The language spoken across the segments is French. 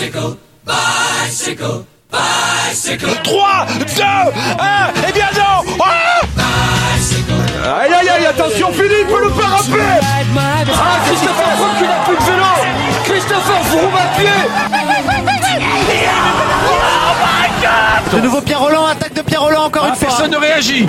Bicycle, bicycle, bicycle. 3, 2, 1, et bien non ah Aïe aïe aïe, attention Philippe, le parapet Ah, Christopher Froome qui n'a plus de vélo. Christopher Froome à pied. De nouveau Pierre Roland, attaque de Pierre Roland encore une fois. Personne ne réagit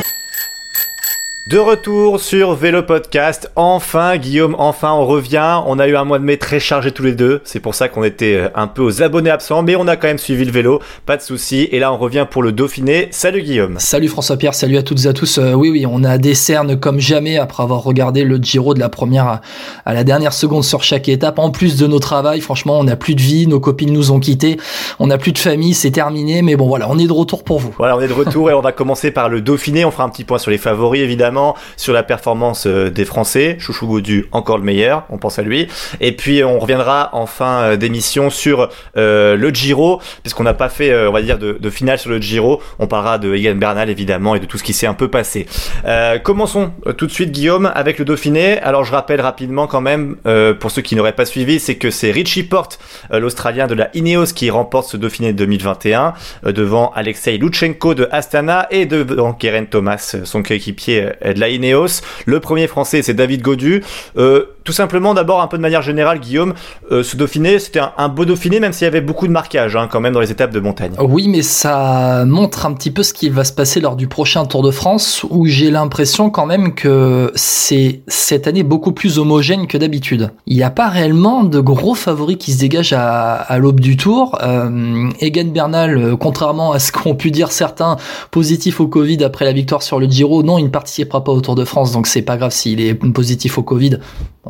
De retour sur Vélo Podcast. Enfin, Guillaume, enfin, on revient. On a eu un mois de mai très chargé tous les deux. C'est pour ça qu'on était euh, un peu aux abonnés absents, mais on a quand même suivi le vélo. Pas de souci. Et là, on revient pour le Dauphiné. Salut Guillaume. Salut François-Pierre, salut à toutes et à tous. Euh, oui, oui, on a des cernes comme jamais après avoir regardé le Giro de la première à, à la dernière seconde sur chaque étape. En plus de nos travails, franchement, on n'a plus de vie, nos copines nous ont quittés, on n'a plus de famille, c'est terminé. Mais bon, voilà, on est de retour pour vous. Voilà, on est de retour et on va commencer par le Dauphiné. On fera un petit point sur les favoris, évidemment, sur la performance euh, des Français. Chouchou Gaudu, encore le meilleur. On pense à lui. Et puis, on reviendra en fin euh, d'émission sur euh, le Giro, puisqu'on n'a pas fait, euh, on va dire, de, finale sur le Giro. On parlera de Egan Bernal, évidemment, et de tout ce qui s'est un peu passé. Euh, commençons euh, tout de suite, Guillaume, avec le Dauphiné. Alors, je rappelle rapidement quand même, euh, pour ceux qui n'auraient pas suivi, c'est que c'est Richie Porte, euh, l'Australien de la Ineos, qui remporte ce Dauphiné 2021 euh, devant Alexei Lutsenko de Astana et devant Keren Thomas, euh, son coéquipier euh, de la Ineos. Le premier français, c'est David Godu. Euh, tout simplement, d'abord, un peu de manière générale, Guillaume, euh, ce Dauphiné, c'était un, beau Dauphiné, même s'il y avait beaucoup de marquages hein, quand même dans les étapes de montagne. Oui, mais ça montre un petit peu ce qui va se passer lors du prochain Tour de France, où j'ai l'impression quand même que c'est cette année beaucoup plus homogène que d'habitude. Il n'y a pas réellement de gros favoris qui se dégagent à, à l'aube du Tour. Euh, Egan Bernal, euh, contrairement à ce qu'ont pu dire certains positifs au Covid après la victoire sur le Giro, non, il ne participera pas au Tour de France, donc c'est pas grave s'il est positif au Covid,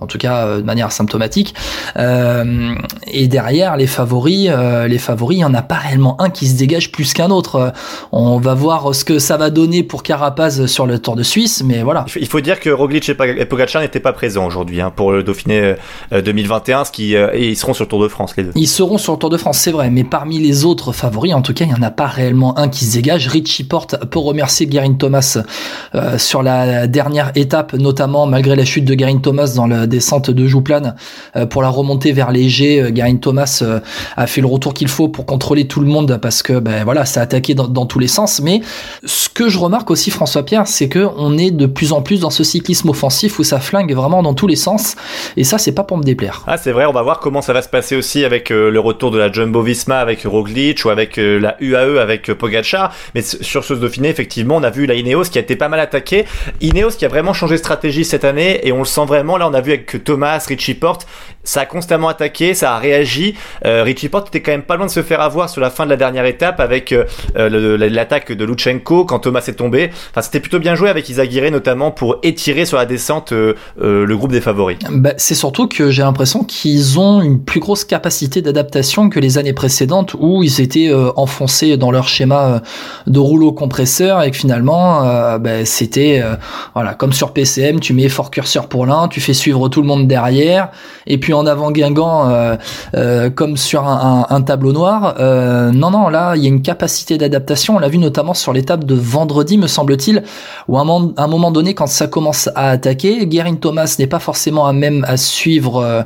en tout cas euh, de manière symptomatique. Euh, et derrière les favoris, euh, les favoris, il y en a pas réellement un qui se dégage plus qu'un autre. Euh, On va voir ce que ça va donner pour Carapaz sur le Tour de Suisse, mais voilà. Il faut- dire que Roglic et Pog- et Pogacar n'étaient pas présents aujourd'hui hein, pour le Dauphiné euh, 2021, ce qui, euh, et ils seront sur le Tour de France les deux. Ils seront sur le Tour de France, c'est vrai, mais parmi les autres favoris, en tout cas, il n'y en a pas réellement un qui se dégage. Richie Porte peut remercier Guerin Thomas sur la dernière étape, notamment malgré la chute de Guerin Thomas dans la descente de Jouplane euh, pour la remontée vers léger. Euh, Guerin Thomas euh, a fait le retour qu'il faut pour contrôler tout le monde parce que ben voilà, ça a attaqué dans, tous les sens. Mais ce que je remarque aussi, François Pierre, c'est que on est de plus en plus dans ce cyclisme offensif où ça flingue vraiment dans tous les sens. Et ça, c'est pas pour me déplaire. Ah c'est vrai, on va voir comment ça va se passer aussi avec euh, le retour de la Jumbo-Visma avec Roglic ou avec euh, la UAE avec euh, Pogacar. Mais sur ce Dauphiné, effectivement, on a vu la Ineos qui a été pas mal attaquée. Ineos qui a vraiment changé de stratégie cette année et on le sent vraiment. Là, on a vu avec Thomas, Richie Porte, ça a constamment attaqué, ça a réagi. Euh, Richie Porte était quand même pas loin de se faire avoir sur la fin de la dernière étape avec euh, euh, l'attaque de Lutsenko quand Thomas est tombé. Enfin, c'était plutôt bien joué avec Isagire notamment pour étirer sur la descente euh, euh, le groupe des favoris. Bah, c'est surtout que j'ai l'impression qu'ils ont une plus grosse capacité d'adaptation que les années précédentes où ils étaient euh, enfoncés dans leur schéma de rouleau compresseur et que finalement bah, c'était voilà comme sur PCM tu mets fort curseur pour l'un tu fais suivre tout le monde derrière et puis en avant Guingamp euh, euh, comme sur un, tableau noir euh, non non là il y a une capacité d'adaptation on l'a vu notamment sur l'étape de vendredi me semble-t-il où à un moment, donné, quand ça commence à attaquer, Guerin Thomas n'est pas forcément à même à suivre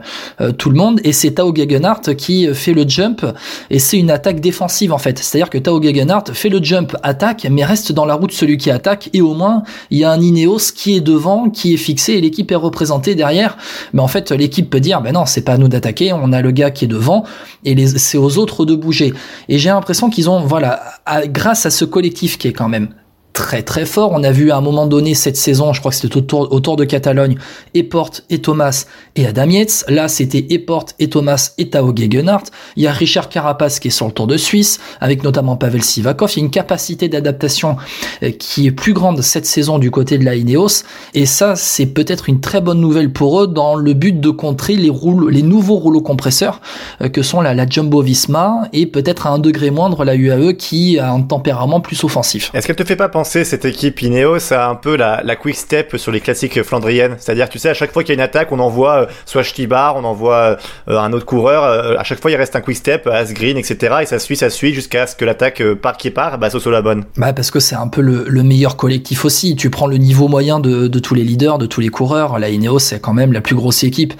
tout le monde, et c'est Tao Gegenhardt qui fait le jump, et c'est une attaque défensive en fait. C'est-à-dire que Tao Gegenhardt fait le jump, attaque, mais reste dans la route celui qui attaque, et au moins il y a un Ineos qui est devant, qui est fixé, et l'équipe est représentée derrière. Mais en fait, l'équipe peut dire, ben non, c'est pas à nous d'attaquer, on a le gars qui est devant, et c'est aux autres de bouger. Et j'ai l'impression qu'ils ont, voilà, grâce à ce collectif qui est quand même très très fort. On a vu à un moment donné cette saison, je crois que c'était autour, autour de Catalogne, Eporte et Thomas et Adam. Là, c'était Eporte et Thomas et Tao Gegenhardt. Il y a Richard Carapaz qui est sur le Tour de Suisse, avec notamment Pavel Sivakov. Il y a une capacité d'adaptation euh, qui est plus grande cette saison du côté de la Ineos. Et ça, c'est peut-être une très bonne nouvelle pour eux dans le but de contrer les, rouleaux, les nouveaux rouleaux compresseurs euh, que sont la, la Jumbo Visma et peut-être à un degré moindre la UAE qui a un tempérament plus offensif. Est-ce qu'elle te fait pas penser cette équipe Ineos a un peu la, quick step sur les classiques flandriennes. C'est-à-dire, tu sais, à chaque fois qu'il y a une attaque, on envoie euh, soit Stibar, on envoie euh, un autre coureur. Euh, à chaque fois, il reste un quick step, Asgreen, etc. Et ça suit, ça suit jusqu'à ce que l'attaque part qui part, bah, Soso la bonne. Bah, parce que c'est un peu le, le, meilleur collectif aussi. Tu prends le niveau moyen de, tous les leaders, de tous les coureurs. La Ineos, c'est quand même la plus grosse équipe.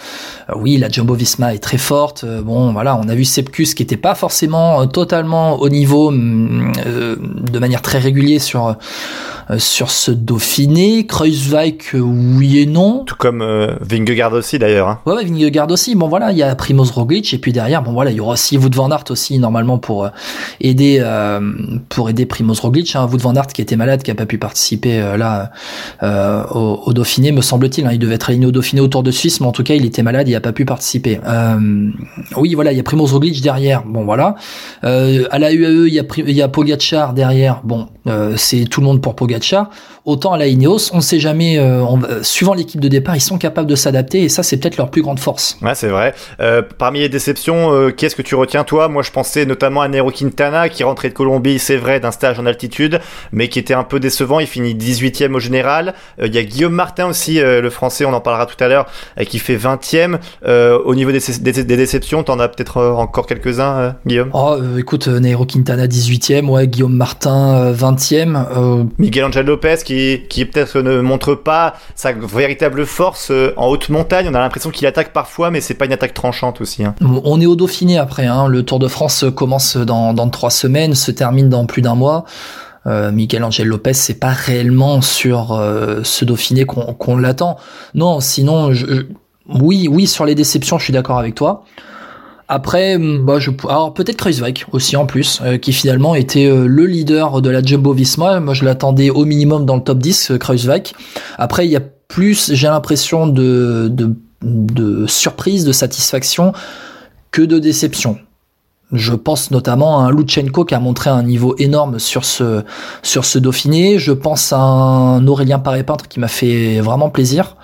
oui, la Jumbo Visma est très forte. bon, voilà, on a vu Sepkus qui était pas forcément totalement au niveau mm, de manière très régulière sur euh, sur ce Dauphiné. Kreuzweig, euh, oui et non. Tout comme euh, Vingegaard aussi d'ailleurs. Hein. Ouais, ouais, Vingegaard aussi. Bon voilà, il y a Primoz Roglic et puis derrière, bon voilà, il y aura aussi Wout van Aert aussi normalement pour aider pour aider Primoz Roglic. Hein. Wout van Aert qui était malade, qui a pas pu participer là au, Dauphiné, me semble-t-il. Hein. Il devait être aligné au Dauphiné au Tour de Suisse, mais en tout cas, il était malade, il a pas pu participer. oui, voilà, il y a Primoz Roglic derrière. Bon voilà. à la UAE, il y a il y a Pogacar derrière. Bon, c'est tout le monde pour Pogacar autant à la Ineos, on ne sait jamais, euh, suivant l'équipe de départ, ils sont capables de s'adapter et ça c'est peut-être leur plus grande force. Ouais, c'est vrai. Euh, parmi les déceptions, euh, qu'est-ce que tu retiens toi? Moi je pensais notamment à Nero Quintana qui rentrait de Colombie, c'est vrai, d'un stage en altitude, mais qui était un peu décevant, il finit 18e au général. Il y a Guillaume Martin aussi, le français, on en parlera tout à l'heure, qui fait 20e. au niveau des, des, des déceptions, t'en as peut-être encore quelques-uns, Guillaume? Oh, écoute, Nero Quintana 18e, ouais, Guillaume Martin 20e. Miguel Angel Lopez qui, qui peut-être ne montre pas sa véritable force euh, en haute montagne. On a l'impression qu'il attaque parfois, mais c'est pas une attaque tranchante aussi. Hein. On est au Dauphiné après. Hein. Le Tour de France commence dans, dans trois semaines, se termine dans plus d'un mois. Euh, Miguel Angel Lopez, c'est pas réellement sur euh, ce Dauphiné qu'on l'attend. Non, sinon, je, oui, oui, sur les déceptions, je suis d'accord avec toi. Après, mm, bah, je, alors peut-être Kreuzweig aussi en plus, euh, qui finalement était euh, le leader de la Jumbo-Visma. Moi, je l'attendais au minimum dans le top 10, euh, Kreuzweig. Après, il y a plus, j'ai l'impression de, de, de surprise, de satisfaction que de déception. Je pense notamment à un Lutsenko qui a montré un niveau énorme sur ce sur ce Dauphiné. Je pense à un Aurélien Paré-Peintre qui m'a fait vraiment plaisir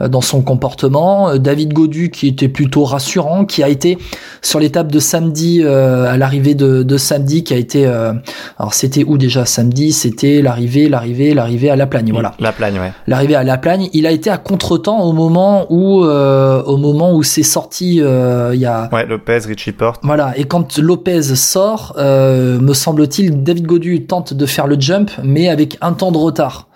euh, dans son comportement. Euh, David Godu qui était plutôt rassurant, qui a été sur l'étape de samedi euh, à l'arrivée de, de, samedi, qui a été alors c'était où déjà samedi? C'était l'arrivée, l'arrivée, l'arrivée à La Plagne. Voilà. La Plagne, ouais. L'arrivée à La Plagne. Il a été à contretemps au moment où au moment où c'est sorti. Il y a. Ouais, Lopez, Richie Porte. Voilà. Et quand Lopez sort, euh, me semble-t-il, David Godu tente de faire le jump, mais avec un temps de retard.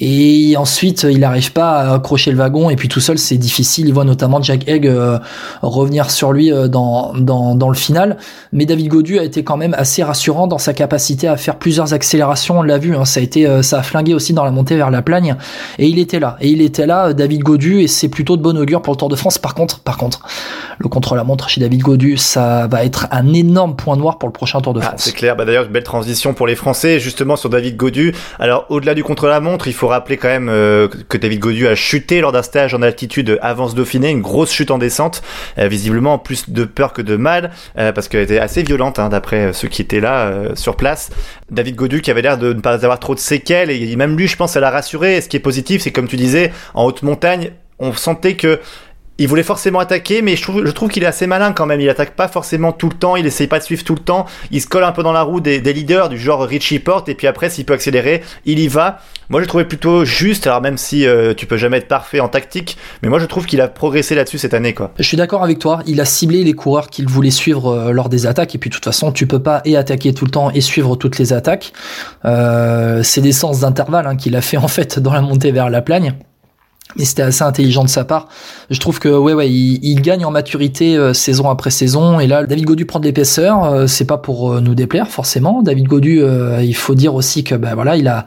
Et ensuite, il n'arrive pas à accrocher le wagon. Et puis tout seul, c'est difficile. Il voit notamment Jack Egg euh, revenir sur lui euh, dans, dans, dans, le final. Mais David Godu a été quand même assez rassurant dans sa capacité à faire plusieurs accélérations. On l'a vu, hein, ça a été, euh, ça a flingué aussi dans la montée vers la plagne. Et il était là. Et il était là, David Godu. Et c'est plutôt de bon augure pour le Tour de France. Par contre, par contre, le contre-la-montre chez David Godu, ça va être un énorme point noir pour le prochain Tour de ah, France. c'est clair. Bah, D'ailleurs, une belle transition pour les Français, justement sur David Godu. Alors, au-delà du contre-la-montre, il faut rappeler quand même euh, que David Godu a chuté lors d'un stage en altitude avance Dauphiné, une grosse chute en descente, euh, visiblement plus de peur que de mal, euh, parce qu'elle était assez violente hein, d'après ceux qui étaient là sur place. David Godu qui avait l'air de ne pas avoir trop de séquelles, et même lui je pense ça l'a rassuré, et ce qui est positif c'est comme tu disais, en haute montagne, on sentait que il voulait forcément attaquer, mais je trouve, qu'il est assez malin quand même. Il attaque pas forcément tout le temps, il essaye pas de suivre tout le temps. Il se colle un peu dans la roue des, leaders du genre Richie Porte, et puis après, s'il peut accélérer, il y va. Moi, je trouvé plutôt juste, alors même si euh, tu peux jamais être parfait en tactique, mais moi, je trouve qu'il a progressé là-dessus cette année. Je suis d'accord avec toi. Il a ciblé les coureurs qu'il voulait suivre euh, lors des attaques, et puis de toute façon, tu peux pas et attaquer tout le temps et suivre toutes les attaques. Euh, c'est des sens d'intervalle hein, qu'il a fait en fait dans la montée vers la plagne. Mais c'était assez intelligent de sa part. Je trouve que ouais ouais, il, gagne en maturité euh, saison après saison. Et là, David Godu prend de l'épaisseur. Euh, c'est pas pour euh, nous déplaire forcément. David Godu, il faut dire aussi que ben voilà, il a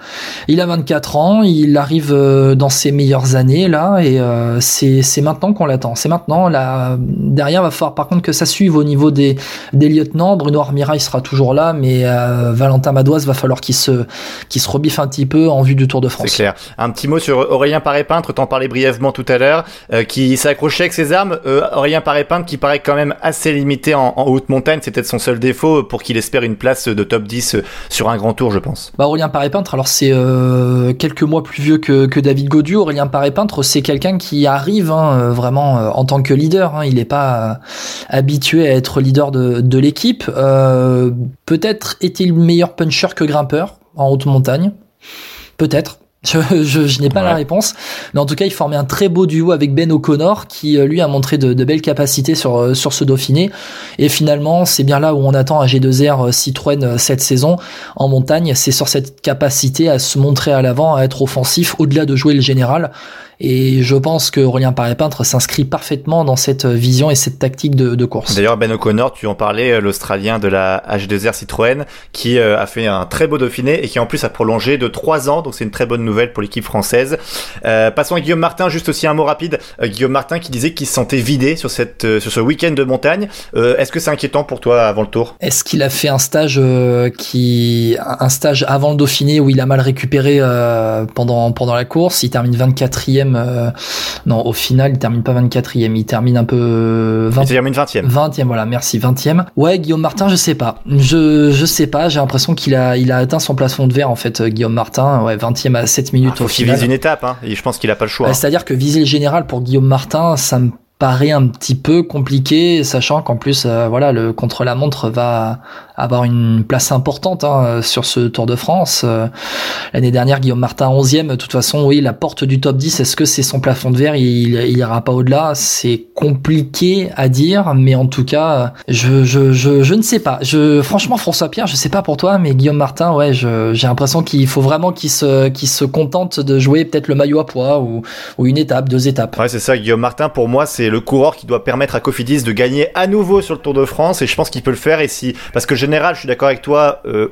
il a 24 ans, il arrive dans ses meilleures années là, et c'est c'est maintenant qu'on l'attend. C'est maintenant. Là derrière, va falloir par contre que ça suive au niveau des des lieutenants. Bruno Armira, il sera toujours là, mais Valentin Madoise va falloir qu'il se qu'il se rebiffe un petit peu en vue du Tour de France. C'est clair. Un petit mot sur Aurélien Paré-Peintre parler brièvement tout à l'heure, euh, qui s'accrochait avec ses armes. Euh, Aurélien Paré-Peintre qui paraît quand même assez limité en, haute montagne, c'est peut-être son seul défaut pour qu'il espère une place de top 10 euh, sur un grand tour, je pense. Bah, Aurélien Paré-Peintre, alors c'est quelques mois plus vieux que, que David Godu. Aurélien Paré-Peintre, c'est quelqu'un qui arrive hein, vraiment en tant que leader. Hein. il n'est pas habitué à être leader de, de l'équipe. peut-être est-il meilleur puncher que grimpeur en haute montagne? Peut-être. Je, je, je n'ai pas la réponse, mais en tout cas, il formait un très beau duo avec Ben O'Connor, qui euh, lui a montré de, de, belles capacités sur euh, sur ce Dauphiné. Et finalement, c'est bien là où on attend un G2R euh, Citroën cette saison en montagne. C'est sur cette capacité à se montrer à l'avant, à être offensif, au-delà de jouer le général. Et je pense que Aurélien Paré-Peintre s'inscrit parfaitement dans cette vision et cette tactique de, de course. D'ailleurs, Ben O'Connor, tu en parlais, euh, l'Australien de la H2R Citroën, qui euh, a fait un très beau Dauphiné et qui en plus a prolongé de 3 ans, donc c'est une très bonne nouvelle pour l'équipe française. Euh, passons à Guillaume Martin, juste aussi un mot rapide. Euh, Guillaume Martin qui disait qu'il se sentait vidé sur, cette, sur ce week-end de montagne. Est-ce que c'est inquiétant pour toi avant le tour? Est-ce qu'il a fait un stage qui un stage avant le Dauphiné où il a mal récupéré pendant pendant la course? Il termine 24e euh, non, au final, il termine pas 24e, il termine un peu 20 Il termine 20e. 20e, voilà, merci, 20e. Ouais, Guillaume Martin, je sais pas. Je je sais pas, j'ai l'impression qu'il a il a atteint son plafond de verre en fait Guillaume Martin, ouais, 20e à 7 minutes ah, au final. vise une étape hein, et je pense qu'il a pas le choix. Bah, c'est-à-dire que viser le général pour Guillaume Martin, ça me paraît un petit peu compliqué, sachant qu'en plus, euh, voilà, le contre-la-montre va avoir une place importante hein, sur ce Tour de France. Euh, l'année dernière, Guillaume Martin 11e. De toute façon, oui, la porte du top 10, est-ce que c'est son plafond de verre? Il, il ira pas au-delà. C'est compliqué à dire, mais en tout cas, je, je, je, je ne sais pas. Je, franchement, François Pierre, je sais pas pour toi, mais Guillaume Martin, ouais, j'ai l'impression qu'il faut vraiment qu'il se, qu'il se contente de jouer peut-être le maillot à poids ou, ou une étape, deux étapes. Ouais, c'est ça. Guillaume Martin, pour moi, c'est le coureur qui doit permettre à Cofidis de gagner à nouveau sur le Tour de France et je pense qu'il peut le faire et si parce que général je suis d'accord avec toi euh,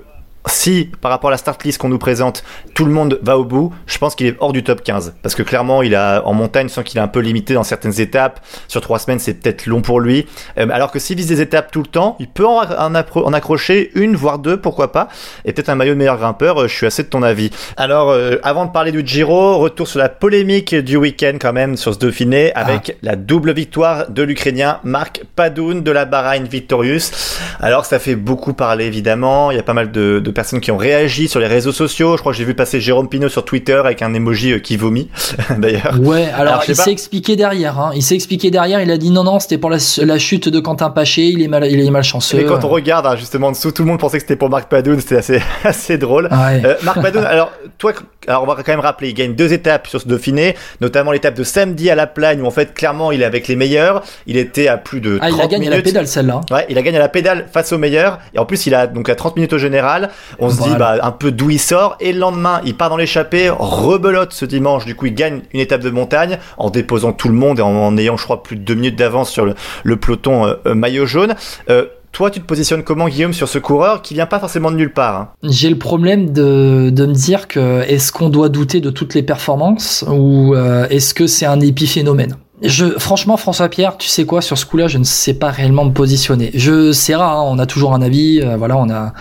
si par rapport à la start list qu'on nous présente, tout le monde va au bout, je pense qu'il est hors du top 15. Parce que clairement, il a en montagne, sans qu'il est un peu limité dans certaines étapes. Sur trois semaines, c'est peut-être long pour lui. Euh, alors que s'il vise des étapes tout le temps, il peut en, en, accrocher une, voire deux, pourquoi pas. Et peut-être un maillot de meilleur grimpeur, euh, je suis assez de ton avis. Alors, euh, avant de parler du Giro, retour sur la polémique du week-end quand même sur ce Dauphiné, avec ah. la double victoire de l'Ukrainien Marc Padoun de la Bahrain Victorious. Alors, ça fait beaucoup parler évidemment. Il y a pas mal de, de personnes qui ont réagi sur les réseaux sociaux. Je crois que j'ai vu passer Jérôme Pinot sur Twitter avec un emoji euh, qui vomit, d'ailleurs. Ouais, alors, il s'est expliqué derrière. Hein. Il s'est expliqué derrière. Il a dit non, non, c'était pour la, chute de Quentin Paché. Il est mal, il est malchanceux. Et quand on regarde hein, justement en dessous, tout le monde pensait que c'était pour Marc Padoun. C'était assez, assez drôle. Euh, Marc Padoun. alors toi, alors on va quand même rappeler, il gagne deux étapes sur ce Dauphiné, notamment l'étape de samedi à la Plagne où en fait clairement il est avec les meilleurs. Il était à plus de 30 ah, il a gagné à la pédale celle-là. Ouais, il a gagné à la pédale face aux meilleurs et en plus il a donc à 30 minutes au général. On se dit bah un peu d'où il sort et le lendemain il part dans l'échappée, rebelote ce dimanche. Du coup il gagne une étape de montagne en déposant tout le monde et en, ayant je crois plus de deux minutes d'avance sur le, peloton euh, euh, maillot jaune. Euh, toi, tu te positionnes comment, Guillaume, sur ce coureur qui vient pas forcément de nulle part hein J'ai le problème de, de me dire que est-ce qu'on doit douter de toutes les performances ou est-ce que c'est un épiphénomène? Je, franchement, François Pierre, tu sais quoi? Sur ce coup-là, je ne sais pas réellement me positionner. Je, c'est rare, hein, on a toujours un avis. Euh, voilà, on a,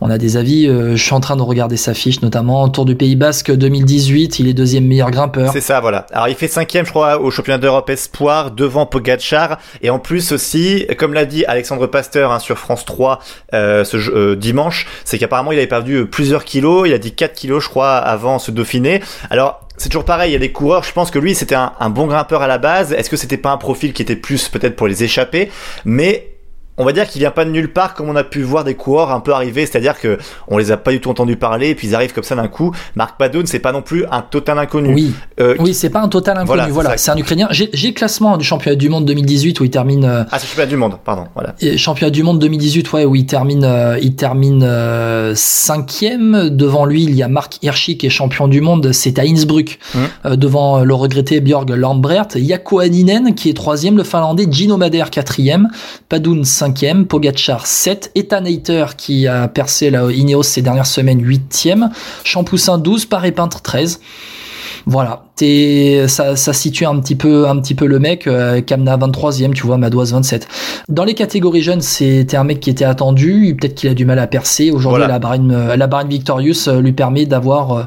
on a des avis. Euh, je suis en train de regarder sa fiche, notamment Tour du Pays Basque 2018, il est deuxième meilleur grimpeur. C'est ça, voilà. Alors il fait cinquième, je crois, au championnat d'Europe Espoir devant Pogacar, et en plus aussi, comme l'a dit Alexandre Pasteur hein, sur France 3 euh, ce euh, dimanche, c'est qu'apparemment il avait perdu plusieurs kilos. Il a dit 4 kilos, je crois, avant ce Dauphiné. Alors c'est toujours pareil, il y a des coureurs, je pense que lui c'était un, bon grimpeur à la base, est-ce que c'était pas un profil qui était plus peut-être pour les échapper, mais on va dire qu'il vient pas de nulle part comme on a pu voir des coureurs un peu arriver, c'est-à-dire que on les a pas du tout entendus parler et puis ils arrivent comme ça d'un coup. Marc Padoun, c'est pas non plus un total inconnu. Oui, euh, oui, c'est pas un total inconnu. Voilà, c'est un Ukrainien. J'ai le classement du championnat du monde 2018 où il termine. Euh, ah, c'est championnat du monde, pardon. Voilà. Et championnat du monde 2018, ouais, où il termine, euh, il termine cinquième. Devant lui, il y a Marc Hirschi qui est champion du monde. C'est à Innsbruck, mmh. devant le regretté Björg Lambrecht. Yako Aninen qui est troisième, le Finlandais Gino Madère quatrième, Padoun 5e, Pogachar 7, Ethan Hayter qui a percé la Ineos ces dernières semaines 8e, Champoussin 12, Paré Peintre 13. Voilà, t'es, ça, ça situe un petit peu, un petit peu le mec. Euh, Kamna 23e, tu vois, Madoise 27. Dans les catégories jeunes, c'était un mec qui était attendu. Peut-être qu'il a du mal à percer. Aujourd'hui, la barine, euh, la barine Victorious euh, lui permet d'avoir euh,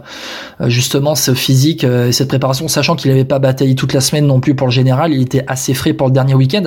justement ce physique et cette préparation, sachant qu'il n'avait pas bataillé toute la semaine non plus pour le général. Il était assez frais pour le dernier week-end.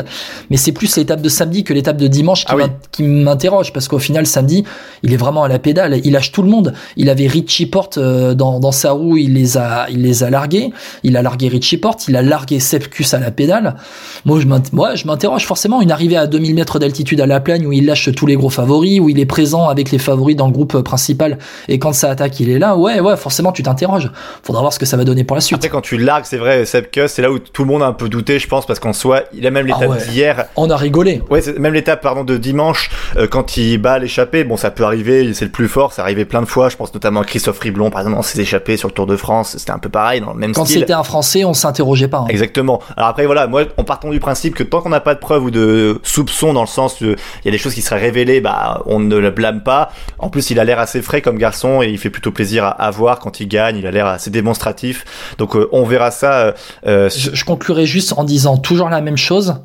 Mais c'est plus l'étape de samedi que l'étape de dimanche qui, ah m'interroge parce qu'au final, samedi, il est vraiment à la pédale. Il lâche tout le monde. Il avait Richie Porte dans, dans sa roue. Il les a, il les les a largués. Il a largué Richie Porte, il a largué Sepkus à la pédale. Moi, je m'interroge forcément. Une arrivée à 2000 mètres d'altitude à la plaine où il lâche tous les gros favoris, où il est présent avec les favoris dans le groupe principal et quand ça attaque, il est là. Ouais, ouais, forcément, tu t'interroges. Faudra voir ce que ça va donner pour la suite. Après, quand tu largues, c'est vrai, Sepkus, c'est là où tout le monde a un peu douté, je pense, parce qu'en soi, il a même ah l'étape d'hier. On a rigolé. Ouais, même l'étape, pardon, de dimanche, euh, quand il bat l'échappée, bon, ça peut arriver, c'est le plus fort, ça arrivé plein de fois. Je pense notamment à Christophe Riblon, par exemple, dans ses échappées sur le Tour de France, c'était un peu pareil, dans le même quand style. Quand c'était un Français, on s'interrogeait pas. Hein. Exactement. Alors après, voilà, moi, en partant du principe que tant qu'on n'a pas de preuves ou de soupçons dans le sens, il y a des choses qui seraient révélées, bah, on ne le blâme pas. En plus, il a l'air assez frais comme garçon et il fait plutôt plaisir à, voir quand il gagne. Il a l'air assez démonstratif. Donc, euh, on verra ça. Euh, euh, je, je conclurai juste en disant toujours la même chose.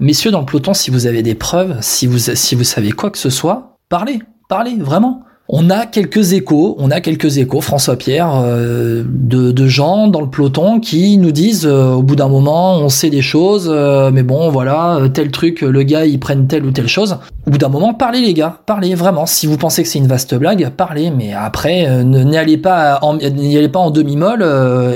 Messieurs dans le peloton, si vous avez des preuves, si vous, si vous savez quoi que ce soit, parlez, parlez, vraiment. On a quelques échos, on a quelques échos, François Pierre, euh, de, de, gens dans le peloton qui nous disent euh, au bout d'un moment, on sait des choses, euh, mais bon, voilà, tel truc, le gars, il prenne telle ou telle chose. Au bout d'un moment, parlez les gars, parlez vraiment. Si vous pensez que c'est une vaste blague, parlez, mais après, n'y allez pas en, n'y allez pas en demi-molle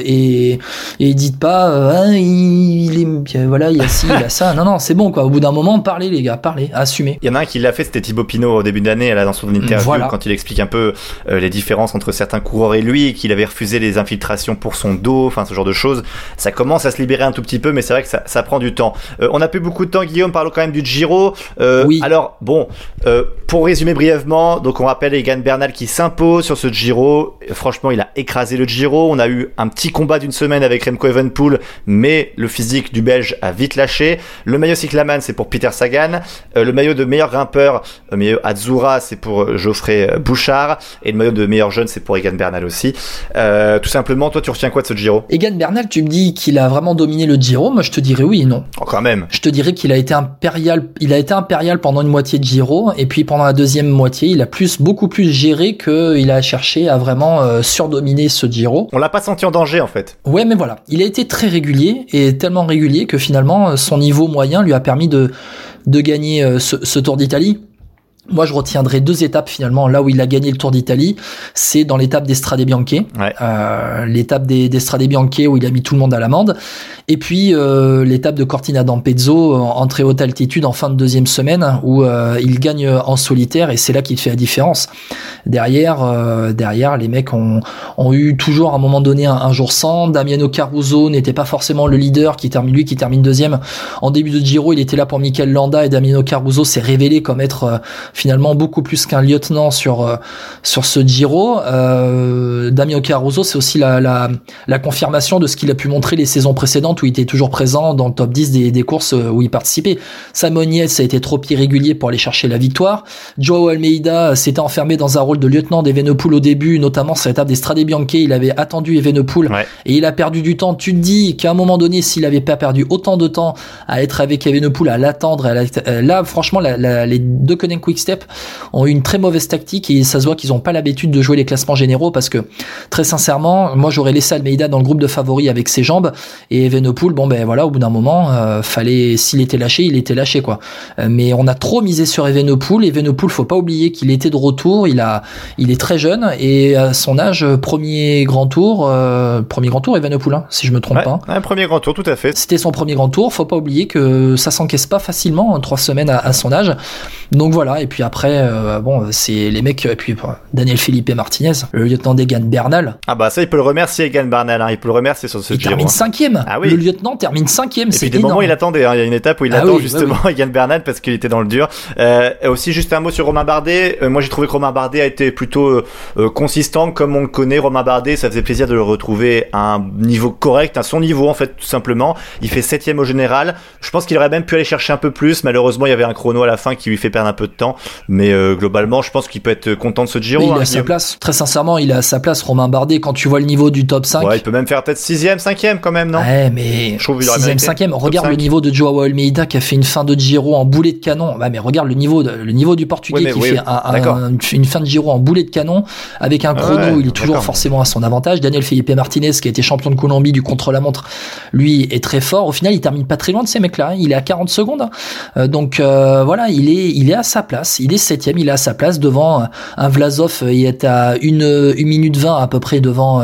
et, et dites pas, ah, il, est, voilà, il y a ci, il y a ça. Non, non, c'est bon quoi. Au bout d'un moment, parlez les gars, parlez, assumez. Il y en a un qui l'a fait, c'était Thibaut Pinot au début d'année, dans son interview, quand il explique un peu euh, les différences entre certains coureurs et lui, qu'il avait refusé les infiltrations pour son dos, enfin ce genre de choses. Ça commence à se libérer un tout petit peu, mais c'est vrai que ça, ça, prend du temps. Euh, on a plus beaucoup de temps, Guillaume, parlons quand même du Giro. Euh, oui. Alors, bon, pour résumer brièvement, donc on rappelle Egan Bernal qui s'impose sur ce Giro. Franchement, il a écrasé le Giro. On a eu un petit combat d'une semaine avec Remco Evenpool, mais le physique du Belge a vite lâché. Le maillot cyclaman, c'est pour Peter Sagan. le maillot de meilleur grimpeur, le maillot Azura, c'est pour Geoffrey Bouchard. Bouchard et le maillot de meilleur jeune c'est pour Egan Bernal aussi. Euh, tout simplement, toi tu retiens quoi de ce Giro? Egan Bernal, tu me dis qu'il a vraiment dominé le Giro, moi je te dirais oui et non. Oh, quand même. Je te dirais qu'il a été impérial, il a été impérial pendant une moitié de Giro et puis pendant la deuxième moitié, il a plus beaucoup plus géré que il a cherché à vraiment euh, surdominer ce Giro. On l'a pas senti en danger en fait. Ouais, mais voilà, il a été très régulier et tellement régulier que finalement son niveau moyen lui a permis de de gagner euh, ce Tour d'Italie. Moi, je retiendrai deux étapes finalement. Là où il a gagné le Tour d'Italie, c'est dans l'étape d'Estrade Bianche, euh, l'étape d'Estrade Bianche où il a mis tout le monde à l'amende, et puis euh, l'étape de Cortina d'Ampezzo en très haute altitude en fin de deuxième semaine où euh, il gagne en solitaire et c'est là qu'il fait la différence. Derrière, euh, derrière, les mecs ont, ont eu toujours à un moment donné un, jour sans. Damiano Caruso n'était pas forcément le leader qui termine lui qui termine deuxième en début de Giro. Il était là pour Mikel Landa et Damiano Caruso s'est révélé comme être finalement beaucoup plus qu'un lieutenant sur euh, sur ce Giro. Euh, Damien Caruso, c'est aussi la, la, la, confirmation de ce qu'il a pu montrer les saisons précédentes où il était toujours présent dans le top 10 des, des courses euh, où il participait. Simon Yates a été trop irrégulier pour aller chercher la victoire. Joao Almeida s'était enfermé dans un rôle de lieutenant d'Evenepoel au début, notamment sur l'étape des Strade Bianche. Il avait attendu Evenepoel et il a perdu du temps. Tu te dis qu'à un moment donné, s'il avait pas perdu autant de temps à être avec Evenepoel, à l'attendre, là, franchement, la, les deux Connect Quick Step ont eu une très mauvaise tactique et ça se voit qu'ils n'ont pas l'habitude de jouer les classements généraux parce que très sincèrement, moi j'aurais laissé Almeida dans le groupe de favoris avec ses jambes et Evenepoel, bon ben voilà, au bout d'un moment, euh, fallait s'il était lâché, il était lâché quoi. Euh, mais on a trop misé sur Evenepoel. Evenepoel, faut pas oublier qu'il était de retour, il a, il est très jeune et à son âge, premier grand tour, euh, premier grand tour Evenepoel, hein, si je me trompe pas. Un premier grand tour, tout à fait. C'était son premier grand tour. Faut pas oublier que ça s'encaisse pas facilement, en trois semaines à, à son âge. Donc voilà. Et puis après, euh, bon, c'est les mecs. Et puis Daniel Felipe Martinez, le lieutenant d'Egan Bernal. Ah bah ça, il peut le remercier Egan Bernal. Hein, il peut le remercier sur ce il termine cinquième. Ah oui. Le lieutenant termine cinquième. Et puis des moments il attendait. Hein. Il y a une étape où il ah attend justement Egan Bernal parce qu'il était dans le dur. Euh, aussi juste un mot sur Romain Bardet. Euh, moi j'ai trouvé que Romain Bardet a été plutôt consistant comme on le connaît. Romain Bardet, ça faisait plaisir de le retrouver à un niveau correct, à son niveau en fait tout simplement. Il fait septième au général. Je pense qu'il aurait même pu aller chercher un peu plus. Malheureusement il y avait un chrono à la fin qui lui fait perdre un peu de temps. Mais euh, globalement, je pense qu'il peut être content de ce Giro. il a hein, sa place. Très sincèrement, il a sa place, Romain Bardet. Quand tu vois le niveau du top 5. Ouais, il peut même faire peut-être 6ème, 5ème quand même, non? Ouais, mais. Je trouve 6ème, 5ème. Regarde le niveau de Joao Almeida qui a fait une fin de Giro en boulet de canon. Ouais, mais regarde le niveau, de, le niveau du Portugais qui fait une fin de Giro en boulet de canon avec un chrono. il est toujours forcément à son avantage. Daniel Felipe Martinez, qui a été champion de Colombie du contre-la-montre, lui est très fort. Au final, il termine pas très loin de ces mecs-là. Hein. Il est à 40 secondes. Hein. Euh, donc euh, voilà, il est, il est à sa place. Il est septième, il est à sa place devant un Vlasov. Il est à une, une minute 20 à peu près devant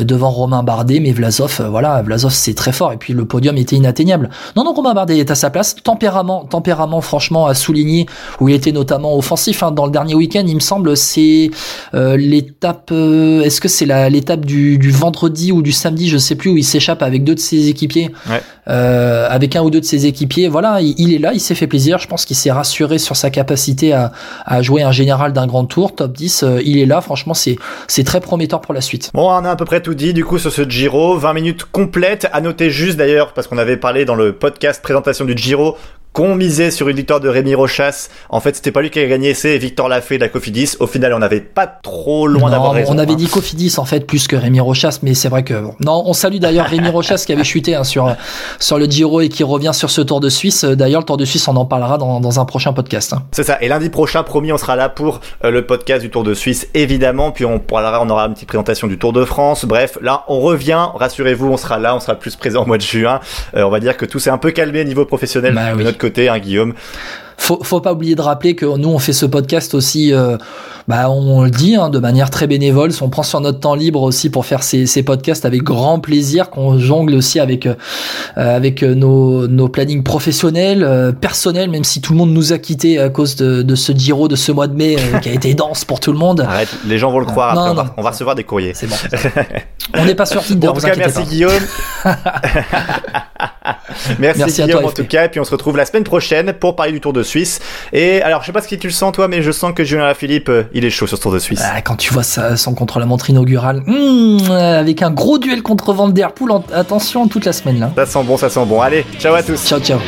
devant Romain Bardet, mais Vlasov, voilà, Vlasov c'est très fort. Et puis le podium était inatteignable. Non, non, Romain Bardet est à sa place. Tempérament, tempérament, franchement, à souligner où il était notamment offensif hein. dans le dernier week-end. Il me semble c'est l'étape. Est-ce que c'est l'étape du, du vendredi ou du samedi, je sais plus, où il s'échappe avec deux de ses équipiers, euh, avec un ou deux de ses équipiers. Voilà, il, est là, il s'est fait plaisir. Je pense qu'il s'est rassuré sur sa capacité à, jouer un général d'un grand tour, top 10. Euh, il est là, franchement, c'est c'est très prometteur pour la suite. Bon, on a à peu près tout dit du coup sur ce Giro, 20 minutes complètes. À noter juste d'ailleurs, parce qu'on avait parlé dans le podcast présentation du Giro, qu'on misait sur une victoire de Rémi Rochas. En fait, c'était pas lui qui a gagné, c'est Victor Lafay de la Cofidis. Au final, on n'avait pas trop loin d'avoir raison. On avait hein. dit Cofidis en fait plus que Rémi Rochas, mais c'est vrai que non. On salue d'ailleurs Rémi Rochas qui avait chuté hein, sur sur le Giro et qui revient sur ce Tour de Suisse. D'ailleurs, le Tour de Suisse, on en parlera dans, dans un prochain podcast. Hein. C'est ça. Et lundi prochain, promis, on sera là pour euh, le podcast du Tour de Suisse, évidemment. Puis on parlera, on aura une petite présentation du Tour de France. Bref, là, on revient. Rassurez-vous, on sera là, on sera plus présent au mois de juin. Euh, on va dire que tout s'est un peu calmé au niveau professionnel bah de notre côté, hein, Guillaume? Faut, faut pas oublier de rappeler que nous on fait ce podcast aussi, euh, bah on le dit hein, de manière très bénévole. On prend sur notre temps libre aussi pour faire ces, ces podcasts avec grand plaisir, qu'on jongle aussi avec euh, avec nos, nos plannings professionnels, euh, personnels, même si tout le monde nous a quittés à cause de, de ce Giro de ce mois de mai qui a été dense pour tout le monde. Arrête, les gens vont le croire. après, on, va, recevoir des courriers. C'est bon. on n'est pas sur Tinder. en tout cas, merci Guillaume. merci, merci, Guillaume en tout cas, et puis on se retrouve la semaine prochaine pour parler du Tour de Suisse. Et alors, je sais pas ce que tu le sens toi, mais je sens que Julien Philippe, euh, il est chaud sur ce Tour de Suisse. Ah, quand tu vois ça, son contre-la-montre inaugurale, hmm, avec un gros duel contre Van Der Poel, attention toute la semaine là. Ça sent bon, ça sent bon. Allez, ciao à tous. Ciao, ciao.